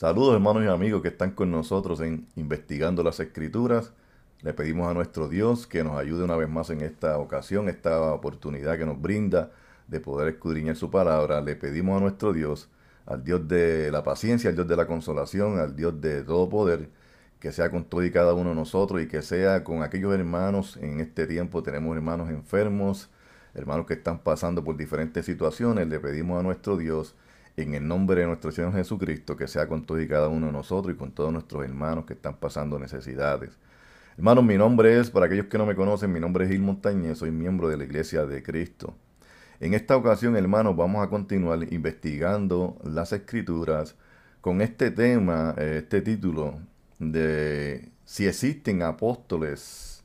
Saludos hermanos y amigos que están con nosotros en Investigando las Escrituras. Le pedimos a nuestro Dios que nos ayude una vez más en esta ocasión, esta oportunidad que nos brinda de poder escudriñar su palabra. Le pedimos a nuestro Dios, al Dios de la paciencia, al Dios de la consolación, al Dios de todo poder, que sea con todo y cada uno de nosotros y que sea con aquellos hermanos. En este tiempo tenemos hermanos enfermos, hermanos que están pasando por diferentes situaciones. Le pedimos a nuestro Dios en el nombre de nuestro Señor Jesucristo, que sea con todos y cada uno de nosotros y con todos nuestros hermanos que están pasando necesidades. Hermanos, mi nombre es, para aquellos que no me conocen, mi nombre es Gil Montañez, soy miembro de la Iglesia de Cristo. En esta ocasión, hermanos, vamos a continuar investigando las escrituras con este tema, eh, este título de si existen apóstoles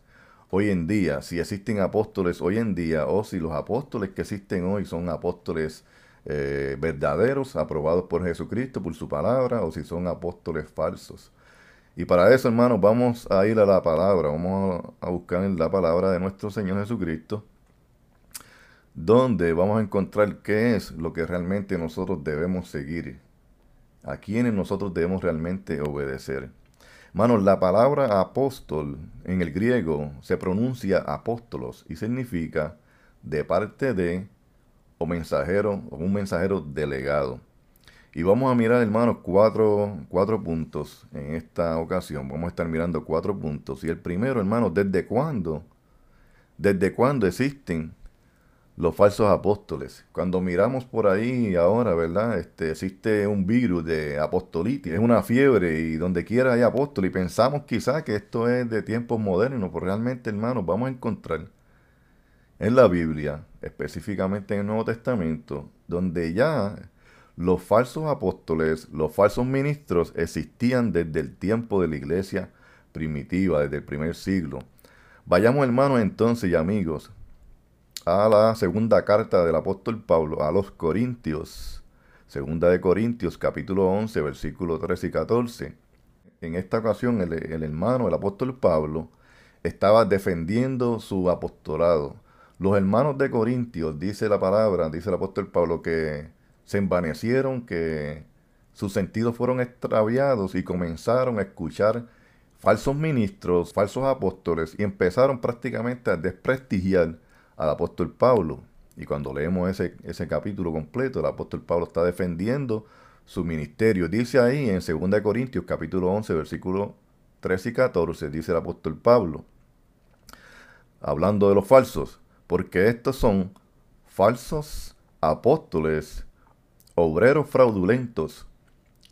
hoy en día, si existen apóstoles hoy en día o si los apóstoles que existen hoy son apóstoles eh, verdaderos, aprobados por Jesucristo, por su palabra, o si son apóstoles falsos. Y para eso, hermanos, vamos a ir a la palabra, vamos a buscar en la palabra de nuestro Señor Jesucristo, donde vamos a encontrar qué es lo que realmente nosotros debemos seguir, a quienes nosotros debemos realmente obedecer. Hermanos, la palabra apóstol en el griego se pronuncia apóstolos y significa de parte de mensajero o un mensajero delegado. Y vamos a mirar, hermanos, cuatro, cuatro puntos en esta ocasión. Vamos a estar mirando cuatro puntos. Y el primero, hermanos, ¿desde cuándo? ¿Desde cuándo existen los falsos apóstoles? Cuando miramos por ahí ahora, ¿verdad? Este, existe un virus de apostolitis, es una fiebre y donde quiera hay apóstoles. Y pensamos quizás que esto es de tiempos modernos, pero realmente, hermanos, vamos a encontrar en la Biblia, específicamente en el Nuevo Testamento, donde ya los falsos apóstoles, los falsos ministros existían desde el tiempo de la iglesia primitiva, desde el primer siglo. Vayamos hermanos entonces y amigos a la segunda carta del apóstol Pablo a los Corintios, segunda de Corintios capítulo 11 versículos 13 y 14. En esta ocasión el, el hermano, el apóstol Pablo, estaba defendiendo su apostolado los hermanos de Corintios, dice la palabra, dice el apóstol Pablo, que se envanecieron, que sus sentidos fueron extraviados y comenzaron a escuchar falsos ministros, falsos apóstoles y empezaron prácticamente a desprestigiar al apóstol Pablo. Y cuando leemos ese, ese capítulo completo, el apóstol Pablo está defendiendo su ministerio. Dice ahí en 2 Corintios capítulo 11, versículo 13 y 14, dice el apóstol Pablo, hablando de los falsos, porque estos son falsos apóstoles, obreros fraudulentos,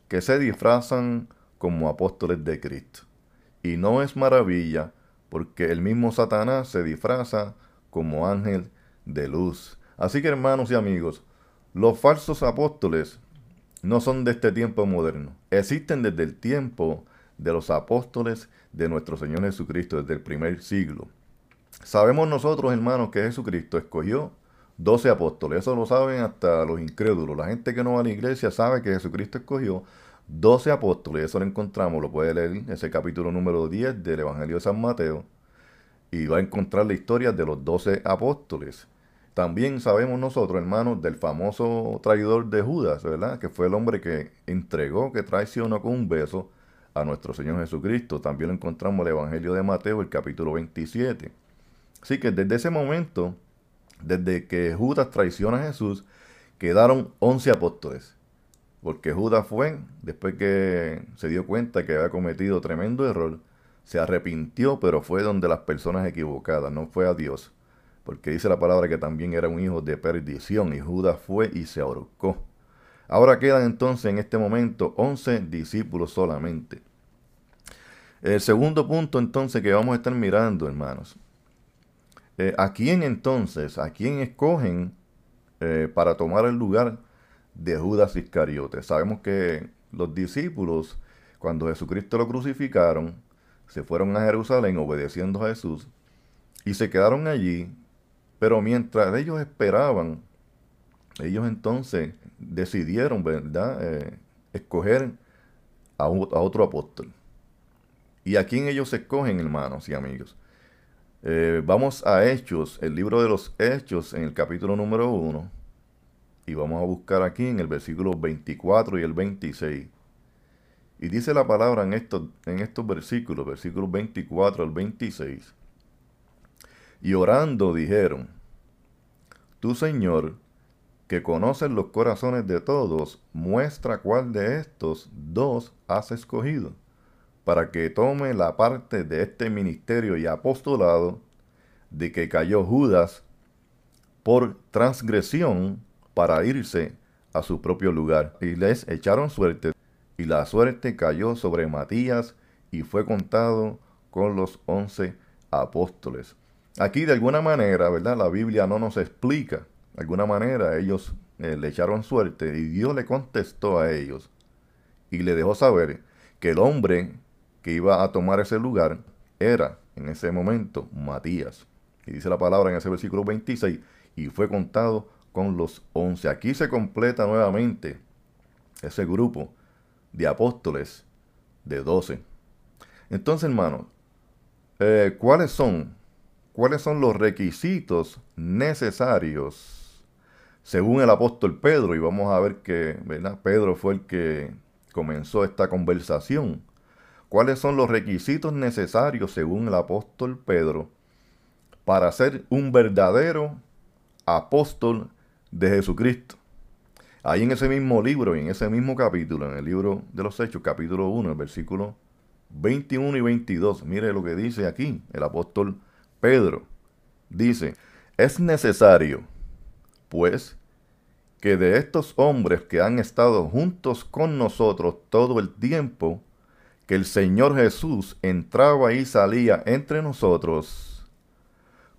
que se disfrazan como apóstoles de Cristo. Y no es maravilla, porque el mismo Satanás se disfraza como ángel de luz. Así que hermanos y amigos, los falsos apóstoles no son de este tiempo moderno. Existen desde el tiempo de los apóstoles de nuestro Señor Jesucristo, desde el primer siglo. Sabemos nosotros, hermanos, que Jesucristo escogió doce apóstoles. Eso lo saben hasta los incrédulos. La gente que no va a la iglesia sabe que Jesucristo escogió doce apóstoles. Eso lo encontramos, lo puede leer ese capítulo número 10 del Evangelio de San Mateo. Y va a encontrar la historia de los doce apóstoles. También sabemos nosotros, hermanos, del famoso traidor de Judas, ¿verdad? Que fue el hombre que entregó, que traicionó con un beso a nuestro Señor Jesucristo. También lo encontramos en el Evangelio de Mateo, el capítulo 27. Así que desde ese momento, desde que Judas traiciona a Jesús, quedaron 11 apóstoles. Porque Judas fue, después que se dio cuenta que había cometido tremendo error, se arrepintió, pero fue donde las personas equivocadas, no fue a Dios. Porque dice la palabra que también era un hijo de perdición y Judas fue y se ahorcó. Ahora quedan entonces en este momento 11 discípulos solamente. El segundo punto entonces que vamos a estar mirando, hermanos, eh, ¿A quién entonces, a quién escogen eh, para tomar el lugar de Judas Iscariote? Sabemos que los discípulos, cuando Jesucristo lo crucificaron, se fueron a Jerusalén obedeciendo a Jesús y se quedaron allí, pero mientras ellos esperaban, ellos entonces decidieron, ¿verdad?, eh, escoger a, a otro apóstol. ¿Y a quién ellos escogen, hermanos y amigos? Eh, vamos a Hechos, el libro de los Hechos en el capítulo número 1. Y vamos a buscar aquí en el versículo 24 y el 26. Y dice la palabra en estos, en estos versículos, versículos 24 al 26. Y orando dijeron, Tú Señor, que conoces los corazones de todos, muestra cuál de estos dos has escogido, para que tome la parte de este ministerio y apostolado de que cayó Judas por transgresión para irse a su propio lugar. Y les echaron suerte, y la suerte cayó sobre Matías y fue contado con los once apóstoles. Aquí de alguna manera, ¿verdad? La Biblia no nos explica. De alguna manera ellos eh, le echaron suerte y Dios le contestó a ellos y le dejó saber que el hombre que iba a tomar ese lugar era en ese momento Matías. Y dice la palabra en ese versículo 26, y fue contado con los once. Aquí se completa nuevamente ese grupo de apóstoles de doce. Entonces, hermanos, eh, ¿cuáles son? ¿Cuáles son los requisitos necesarios según el apóstol Pedro? Y vamos a ver que. Pedro fue el que comenzó esta conversación. ¿Cuáles son los requisitos necesarios según el apóstol Pedro para ser un verdadero apóstol de Jesucristo. Ahí en ese mismo libro y en ese mismo capítulo, en el libro de los Hechos, capítulo 1, el versículo 21 y 22, mire lo que dice aquí el apóstol Pedro. Dice, es necesario, pues, que de estos hombres que han estado juntos con nosotros todo el tiempo, que el Señor Jesús entraba y salía entre nosotros,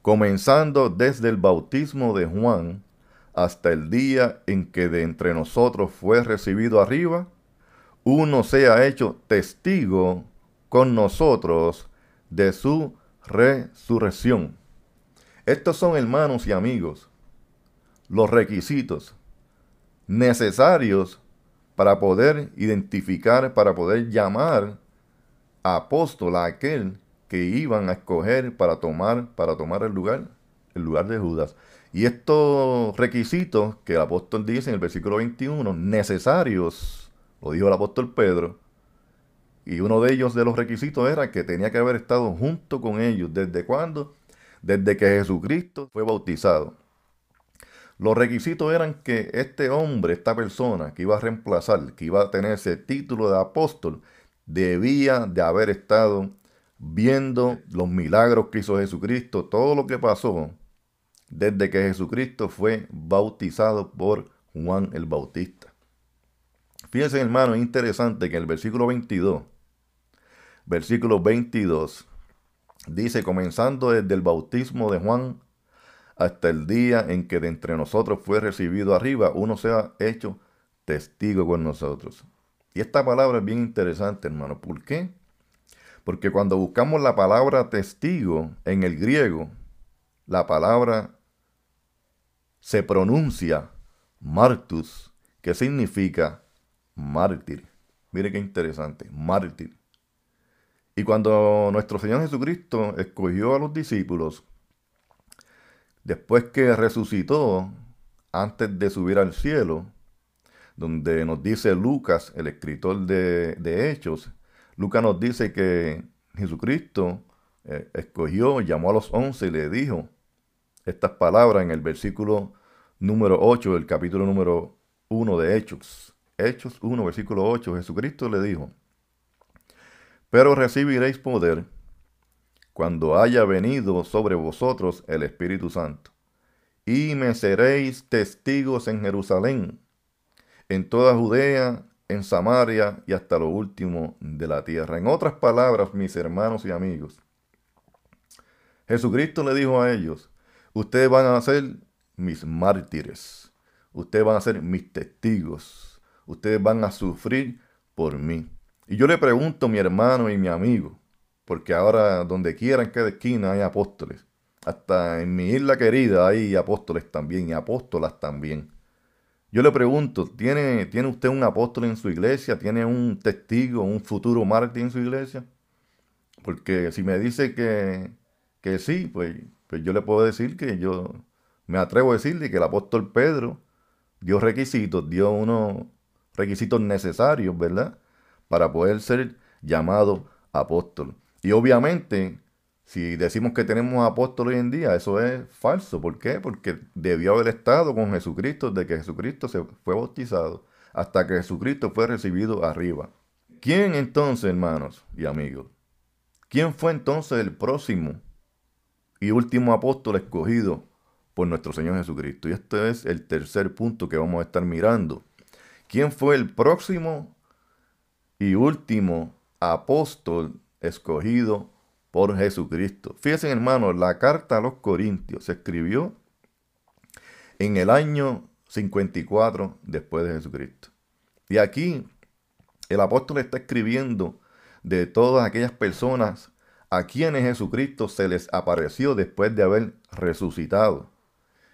comenzando desde el bautismo de Juan hasta el día en que de entre nosotros fue recibido arriba, uno sea hecho testigo con nosotros de su resurrección. Estos son, hermanos y amigos, los requisitos necesarios para poder identificar, para poder llamar apóstol a aquel que iban a escoger para tomar, para tomar el lugar, el lugar de Judas. Y estos requisitos que el apóstol dice en el versículo 21, necesarios, lo dijo el apóstol Pedro, y uno de ellos de los requisitos era que tenía que haber estado junto con ellos. ¿Desde cuándo? Desde que Jesucristo fue bautizado. Los requisitos eran que este hombre, esta persona que iba a reemplazar, que iba a tener ese título de apóstol, debía de haber estado viendo los milagros que hizo Jesucristo, todo lo que pasó desde que Jesucristo fue bautizado por Juan el Bautista. Fíjense, hermano, es interesante que en el versículo 22, versículo 22, dice, comenzando desde el bautismo de Juan hasta el día en que de entre nosotros fue recibido arriba, uno sea hecho testigo con nosotros. Y esta palabra es bien interesante, hermano. ¿Por qué? Porque cuando buscamos la palabra testigo en el griego, la palabra se pronuncia martus, que significa mártir. Mire qué interesante, mártir. Y cuando nuestro Señor Jesucristo escogió a los discípulos, después que resucitó, antes de subir al cielo, donde nos dice Lucas, el escritor de, Hechos, Lucas nos dice que Jesucristo eh, escogió, llamó a los once y le dijo estas palabras en el versículo número 8 del capítulo número 1 de Hechos. Hechos 1, versículo 8. Jesucristo le dijo, pero recibiréis poder cuando haya venido sobre vosotros el Espíritu Santo, y me seréis testigos en Jerusalén, en toda Judea, en Samaria y hasta lo último de la tierra. En otras palabras, mis hermanos y amigos, Jesucristo le dijo a ellos, ustedes van a ser mis mártires, ustedes van a ser mis testigos, ustedes van a sufrir por mí. Y yo le pregunto mi hermano y mi amigo, porque ahora donde quiera en cada esquina hay apóstoles, hasta en mi isla querida hay apóstoles también y apóstolas también. Yo le pregunto, ¿tiene, ¿tiene usted un apóstol en su iglesia? ¿Tiene un testigo, un futuro mártir en su iglesia? Porque si me dice que, que sí, pues, pues yo le puedo decir que yo me atrevo a decirle que el apóstol Pedro dio requisitos, dio unos requisitos necesarios, ¿verdad? para poder ser llamado apóstol. Y obviamente, si decimos que tenemos apóstol hoy en día, eso es falso. ¿Por qué? Porque debió haber estado con Jesucristo desde que Jesucristo se fue bautizado hasta que Jesucristo fue recibido arriba. ¿Quién entonces, hermanos y amigos? ¿Quién fue entonces el próximo y último apóstol escogido por nuestro Señor Jesucristo? Y este es el tercer punto que vamos a estar mirando. ¿Quién fue el próximo y último apóstol escogido por Jesucristo? Fíjense, hermanos, la carta a los Corintios se escribió en el año 54 después de Jesucristo. Y aquí el apóstol está escribiendo de todas aquellas personas a quienes Jesucristo se les apareció después de haber resucitado.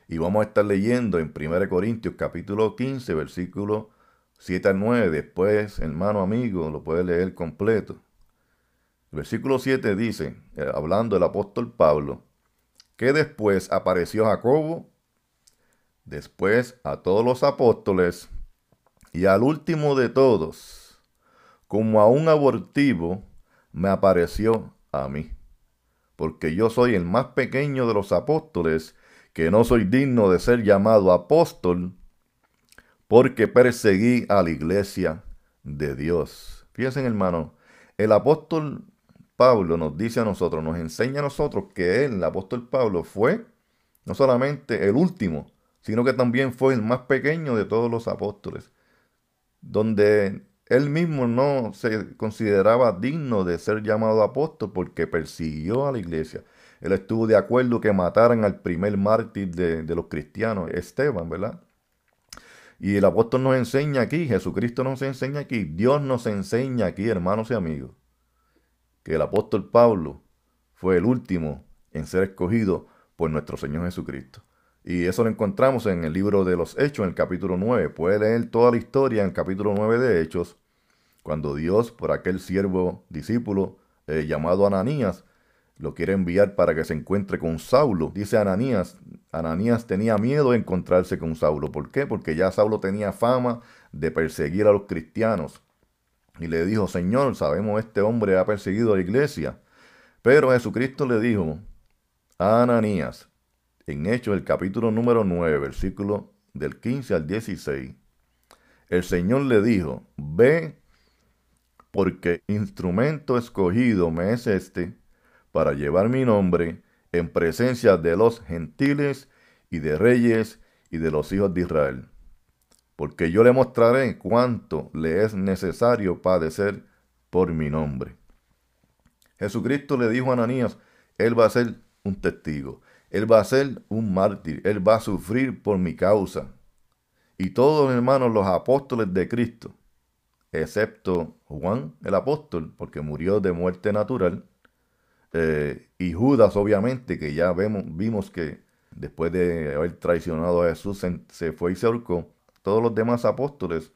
Y vamos a estar leyendo en 1 Corintios capítulo 15, versículo 7 al 9. Después, hermano amigo, lo puede leer completo. El versículo 7 dice, eh, hablando el apóstol Pablo, que después apareció Jacobo, después a todos los apóstoles, y al último de todos, como a un abortivo, me apareció a mí, porque yo soy el más pequeño de los apóstoles, que no soy digno de ser llamado apóstol, porque perseguí a la iglesia de Dios. Fíjense, hermano, el apóstol Pablo nos dice a nosotros, nos enseña a nosotros que él, el apóstol Pablo, fue no solamente el último, sino que también fue el más pequeño de todos los apóstoles, donde él mismo no se consideraba digno de ser llamado apóstol porque persiguió a la iglesia. Él estuvo de acuerdo que mataran al primer mártir de, los cristianos, Esteban, ¿verdad? Y el apóstol nos enseña aquí, Jesucristo nos enseña aquí, Dios nos enseña aquí, hermanos y amigos, el apóstol Pablo fue el último en ser escogido por nuestro Señor Jesucristo. Y eso lo encontramos en el libro de los Hechos, en el capítulo 9. Puede leer toda la historia en el capítulo 9 de Hechos, cuando Dios, por aquel siervo discípulo eh, llamado Ananías, lo quiere enviar para que se encuentre con Saulo. Dice Ananías, Ananías tenía miedo de encontrarse con Saulo. ¿Por qué? Porque ya Saulo tenía fama de perseguir a los cristianos. Y le dijo, Señor, sabemos este hombre ha perseguido a la iglesia. Pero Jesucristo le dijo a Ananías, en Hechos el capítulo número 9, versículo del 15 al 16, el Señor le dijo, ve porque instrumento escogido me es este para llevar mi nombre en presencia de los gentiles y de reyes y de los hijos de Israel. Porque yo le mostraré cuánto le es necesario padecer por mi nombre. Jesucristo le dijo a Ananías, Él va a ser un testigo, Él va a ser un mártir, Él va a sufrir por mi causa. Y todos, hermanos, los apóstoles de Cristo, excepto Juan el apóstol, porque murió de muerte natural, eh, y Judas, obviamente, que ya vimos que después de haber traicionado a Jesús se, fue y se ahorcó, todos los demás apóstoles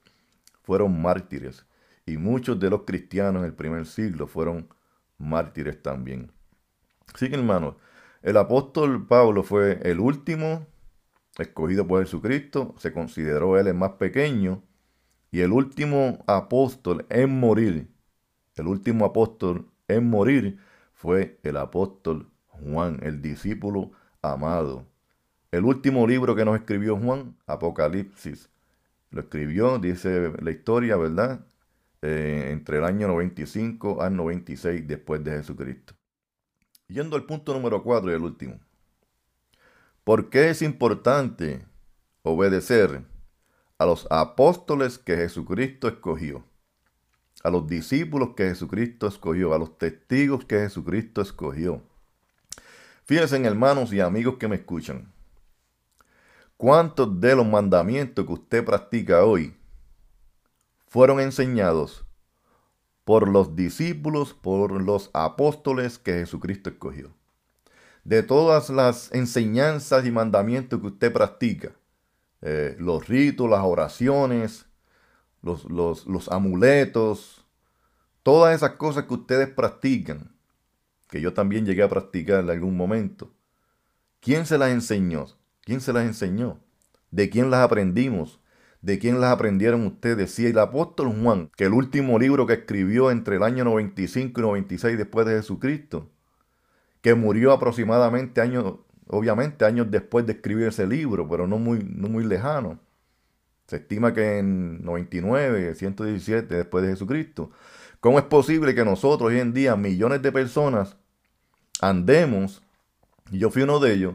fueron mártires, y muchos de los cristianos en el primer siglo fueron mártires también. Así que, hermanos, el apóstol Pablo fue el último escogido por Jesucristo, se consideró él el más pequeño, y el último apóstol en morir, el último apóstol en morir fue el apóstol Juan, el discípulo amado. El último libro que nos escribió Juan, Apocalipsis, lo escribió, dice la historia, ¿verdad? Eh, entre el año 95 al 96 después de Jesucristo. Yendo al punto número 4 y el último. ¿Por qué es importante obedecer a los apóstoles que Jesucristo escogió, a los discípulos que Jesucristo escogió, a los testigos que Jesucristo escogió. Fíjense, hermanos y amigos que me escuchan, ¿cuántos de los mandamientos que usted practica hoy fueron enseñados por los discípulos, por los apóstoles que Jesucristo escogió? De todas las enseñanzas y mandamientos que usted practica, eh, los ritos, las oraciones, los, los, amuletos, todas esas cosas que ustedes practican, que yo también llegué a practicar en algún momento. ¿Quién se las enseñó? ¿Quién se las enseñó? ¿De quién las aprendimos? ¿De quién las aprendieron ustedes? Si el apóstol Juan, que el último libro que escribió entre el año 95 y 96 después de Jesucristo, que murió aproximadamente años, obviamente años después de escribir ese libro, pero no muy, no muy lejano. Se estima que en 99, 117 después de Jesucristo. ¿Cómo es posible que nosotros hoy en día, millones de personas, andemos, y yo fui uno de ellos,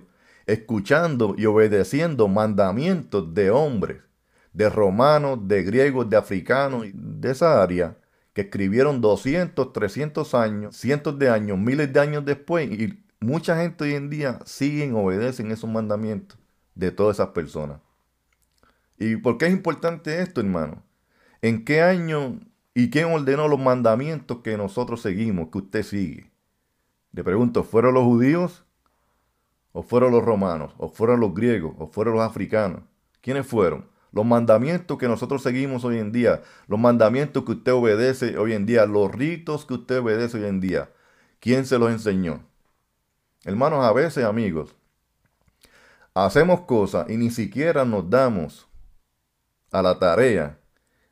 escuchando y obedeciendo mandamientos de hombres de romanos, de griegos, de africanos, de esa área, que escribieron 200, 300 años, cientos de años, miles de años después, y mucha gente hoy en día siguen, obedecen esos mandamientos de todas esas personas. ¿Y por qué es importante esto, hermano? ¿En qué año y quién ordenó los mandamientos que nosotros seguimos, que usted sigue? Le pregunto, ¿fueron los judíos? ¿O fueron los romanos? ¿O fueron los griegos? ¿O fueron los africanos? ¿Quiénes fueron? Los mandamientos que nosotros seguimos hoy en día, los mandamientos que usted obedece hoy en día, los ritos que usted obedece hoy en día, ¿quién se los enseñó? Hermanos, a veces, amigos, hacemos cosas y ni siquiera nos damos a la tarea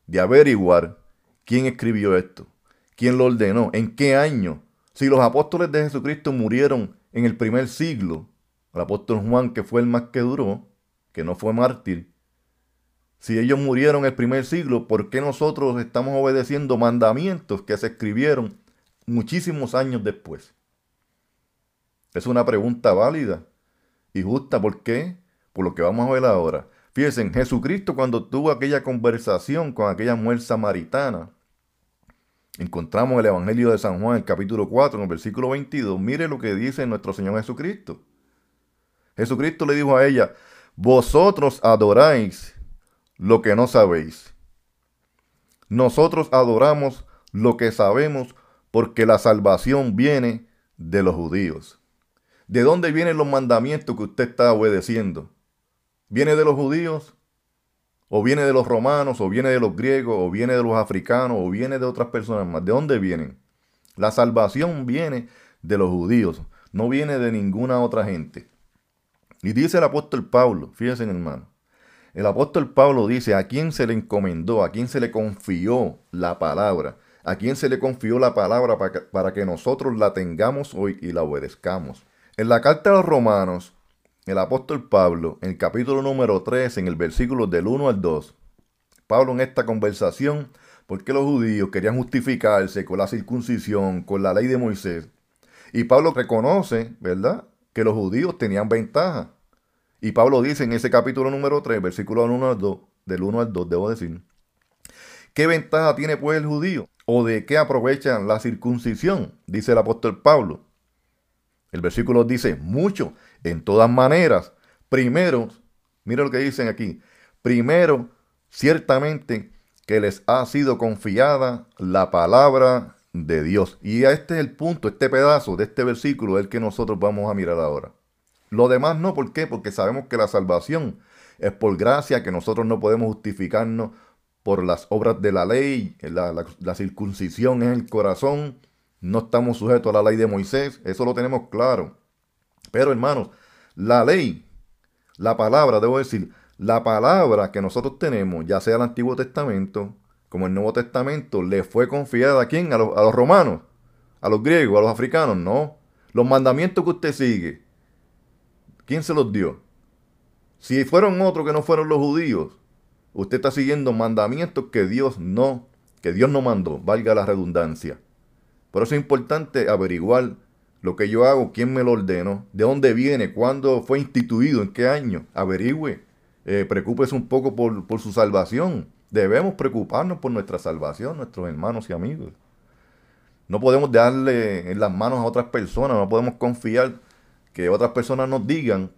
de averiguar quién escribió esto, quién lo ordenó, en qué año. Si los apóstoles de Jesucristo murieron en el primer siglo, el apóstol Juan, que fue el más que duró, que no fue mártir, si ellos murieron el primer siglo, ¿por qué nosotros estamos obedeciendo mandamientos que se escribieron muchísimos años después? Es una pregunta válida y justa. ¿Por qué? Por lo que vamos a ver ahora. Fíjense, Jesucristo cuando tuvo aquella conversación con aquella mujer samaritana, encontramos el Evangelio de San Juan, el capítulo 4, en el versículo 22. Mire lo que dice nuestro Señor Jesucristo. Jesucristo le dijo a ella, vosotros adoráis lo que no sabéis. Nosotros adoramos lo que sabemos porque la salvación viene de los judíos. ¿De dónde vienen los mandamientos que usted está obedeciendo? ¿Viene de los judíos? ¿O viene de los romanos? ¿O viene de los griegos? ¿O viene de los africanos? ¿O viene de otras personas más? ¿De dónde vienen? La salvación viene de los judíos, no viene de ninguna otra gente. Y dice el apóstol Pablo, fíjense hermano, el apóstol Pablo dice, ¿a quién se le encomendó? ¿A quién se le confió la palabra? ¿A quién se le confió la palabra para que, nosotros la tengamos hoy y la obedezcamos? En la carta a los romanos, el apóstol Pablo, en el capítulo número 3, en el versículo del 1 al 2, Pablo en esta conversación, porque los judíos querían justificarse con la circuncisión, con la ley de Moisés. Y Pablo reconoce, ¿verdad?, que los judíos tenían ventaja. Y Pablo dice en ese capítulo número 3, versículo 1 al 2, del 1 al 2, debo decir, ¿qué ventaja tiene pues el judío? ¿O de qué aprovechan la circuncisión? Dice el apóstol Pablo. El versículo dice, mucho, en todas maneras. Primero, mira lo que dicen aquí, primero, ciertamente que les ha sido confiada la palabra de Dios. Y este es el punto, este pedazo de este versículo, el que nosotros vamos a mirar ahora. Lo demás no, ¿por qué? Porque sabemos que la salvación es por gracia, que nosotros no podemos justificarnos por las obras de la ley, la, circuncisión en el corazón, no estamos sujetos a la ley de Moisés, eso lo tenemos claro. Pero hermanos, la ley, la palabra, debo decir, la palabra que nosotros tenemos, ya sea el Antiguo Testamento como el Nuevo Testamento, le fue confiada a quién? A los, romanos, a los griegos, a los africanos, no. Los mandamientos que usted sigue, ¿Quién se los dio? Si fueron otros que no fueron los judíos, usted está siguiendo mandamientos que Dios no, que Dios no mandó, valga la redundancia. Por eso es importante averiguar lo que yo hago, quién me lo ordenó, de dónde viene, cuándo fue instituido, en qué año. Averigüe, eh, preocúpese un poco por su salvación. Debemos preocuparnos por nuestra salvación, nuestros hermanos y amigos. No podemos darle en las manos a otras personas, no podemos confiar que otras personas nos digan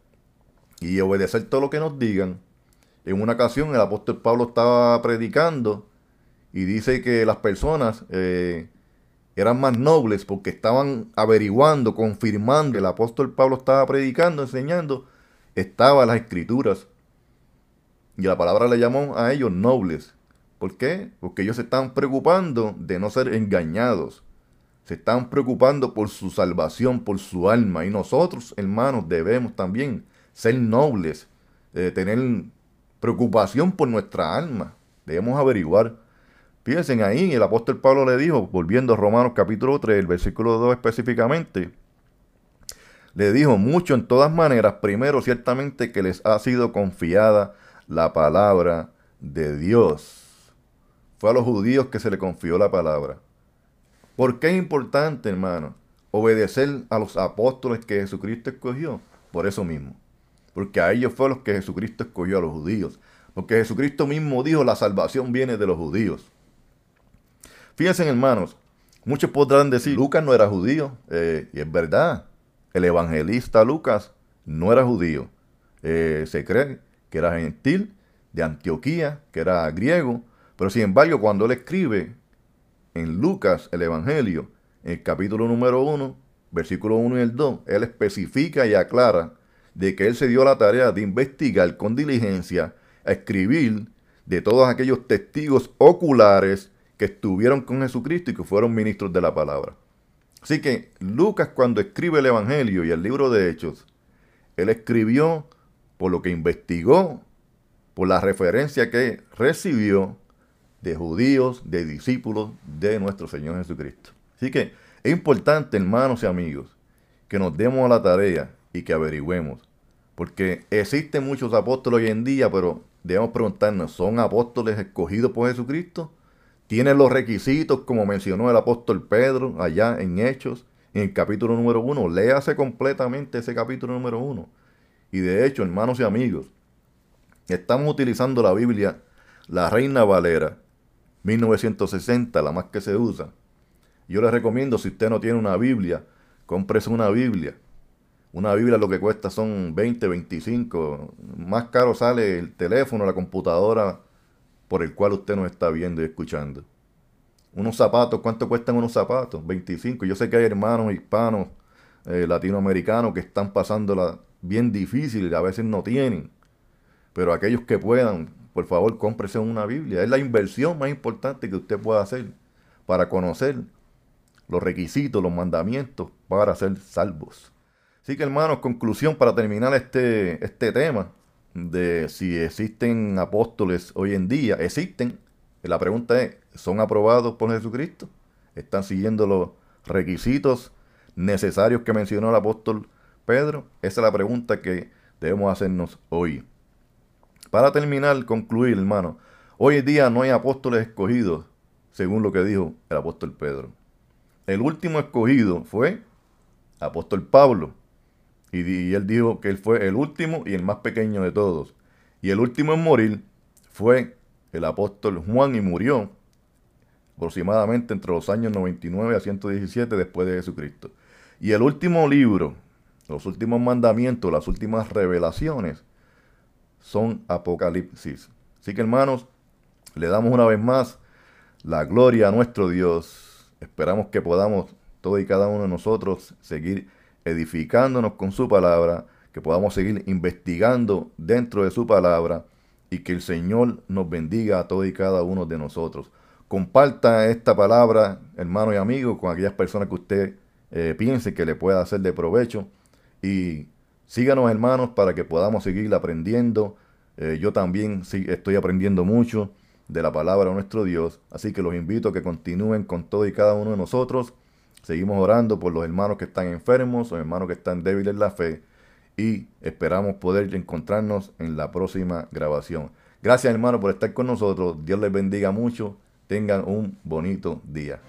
y obedecer todo lo que nos digan. En una ocasión el apóstol Pablo estaba predicando y dice que las personas eh, eran más nobles porque estaban averiguando, confirmando. El apóstol Pablo estaba predicando, enseñando, estaba las escrituras. Y la palabra le llamó a ellos nobles. ¿Por qué? Porque ellos se están preocupando de no ser engañados se están preocupando por su salvación, por su alma. Y nosotros, hermanos, debemos también ser nobles, eh, tener preocupación por nuestra alma. Debemos averiguar. Fíjense ahí, el apóstol Pablo le dijo, volviendo a Romanos capítulo 3, el versículo 2 específicamente, le dijo mucho en todas maneras, primero ciertamente que les ha sido confiada la palabra de Dios. Fue a los judíos que se le confió la palabra. ¿Por qué es importante, hermano, obedecer a los apóstoles que Jesucristo escogió? Por eso mismo. Porque a ellos fue los que Jesucristo escogió a los judíos. Porque Jesucristo mismo dijo, la salvación viene de los judíos. Fíjense, hermanos, muchos podrán decir, Lucas no era judío. Eh, y es verdad, el evangelista Lucas no era judío. Eh, se cree que era gentil de Antioquía, que era griego, pero sin embargo cuando él escribe en Lucas el Evangelio, en el capítulo número 1, versículo 1 y el 2, él especifica y aclara de que él se dio la tarea de investigar con diligencia, a escribir de todos aquellos testigos oculares que estuvieron con Jesucristo y que fueron ministros de la palabra. Así que Lucas cuando escribe el Evangelio y el libro de Hechos, él escribió por lo que investigó, por la referencia que recibió de judíos, de discípulos de nuestro Señor Jesucristo. Así que es importante, hermanos y amigos, que nos demos a la tarea y que averigüemos. Porque existen muchos apóstoles hoy en día, pero debemos preguntarnos, ¿son apóstoles escogidos por Jesucristo? ¿Tienen los requisitos como mencionó el apóstol Pedro allá en Hechos, en el capítulo número uno? Léase completamente ese capítulo número uno. Y de hecho, hermanos y amigos, estamos utilizando la Biblia, la Reina Valera, 1960, la más que se usa. Yo les recomiendo, si usted no tiene una Biblia, cómprese una Biblia. Una Biblia lo que cuesta son 20, 25. Más caro sale el teléfono, la computadora por el cual usted nos está viendo y escuchando. Unos zapatos, ¿cuánto cuestan unos zapatos? 25. Yo sé que hay hermanos hispanos, eh, latinoamericanos que están pasándola bien difícil y a veces no tienen. Pero aquellos que puedan, por favor, cómprese una Biblia. Es la inversión más importante que usted pueda hacer para conocer los requisitos, los mandamientos para ser salvos. Así que hermanos, conclusión para terminar este, este tema de si existen apóstoles hoy en día. Existen. La pregunta es, ¿son aprobados por Jesucristo? ¿Están siguiendo los requisitos necesarios que mencionó el apóstol Pedro? Esa es la pregunta que debemos hacernos hoy. Para terminar, concluir, hermano, hoy en día no hay apóstoles escogidos, según lo que dijo el apóstol Pedro. El último escogido fue apóstol Pablo. Y, él dijo que él fue el último y el más pequeño de todos. Y el último en morir fue el apóstol Juan y murió aproximadamente entre los años 99 a 117 después de Jesucristo. Y el último libro, los últimos mandamientos, las últimas revelaciones, son Apocalipsis. Así que hermanos, le damos una vez más la gloria a nuestro Dios. Esperamos que podamos, todos y cada uno de nosotros, seguir edificándonos con su palabra, que podamos seguir investigando dentro de su palabra y que el Señor nos bendiga a todos y cada uno de nosotros. Comparta esta palabra, hermano y amigo, con aquellas personas que usted eh, piense que le pueda hacer de provecho y Síganos hermanos para que podamos seguir aprendiendo. Eh, yo también estoy aprendiendo mucho de la palabra de nuestro Dios. Así que los invito a que continúen con todo y cada uno de nosotros. Seguimos orando por los hermanos que están enfermos, los hermanos que están débiles en la fe. Y esperamos poder encontrarnos en la próxima grabación. Gracias hermanos por estar con nosotros. Dios les bendiga mucho. Tengan un bonito día.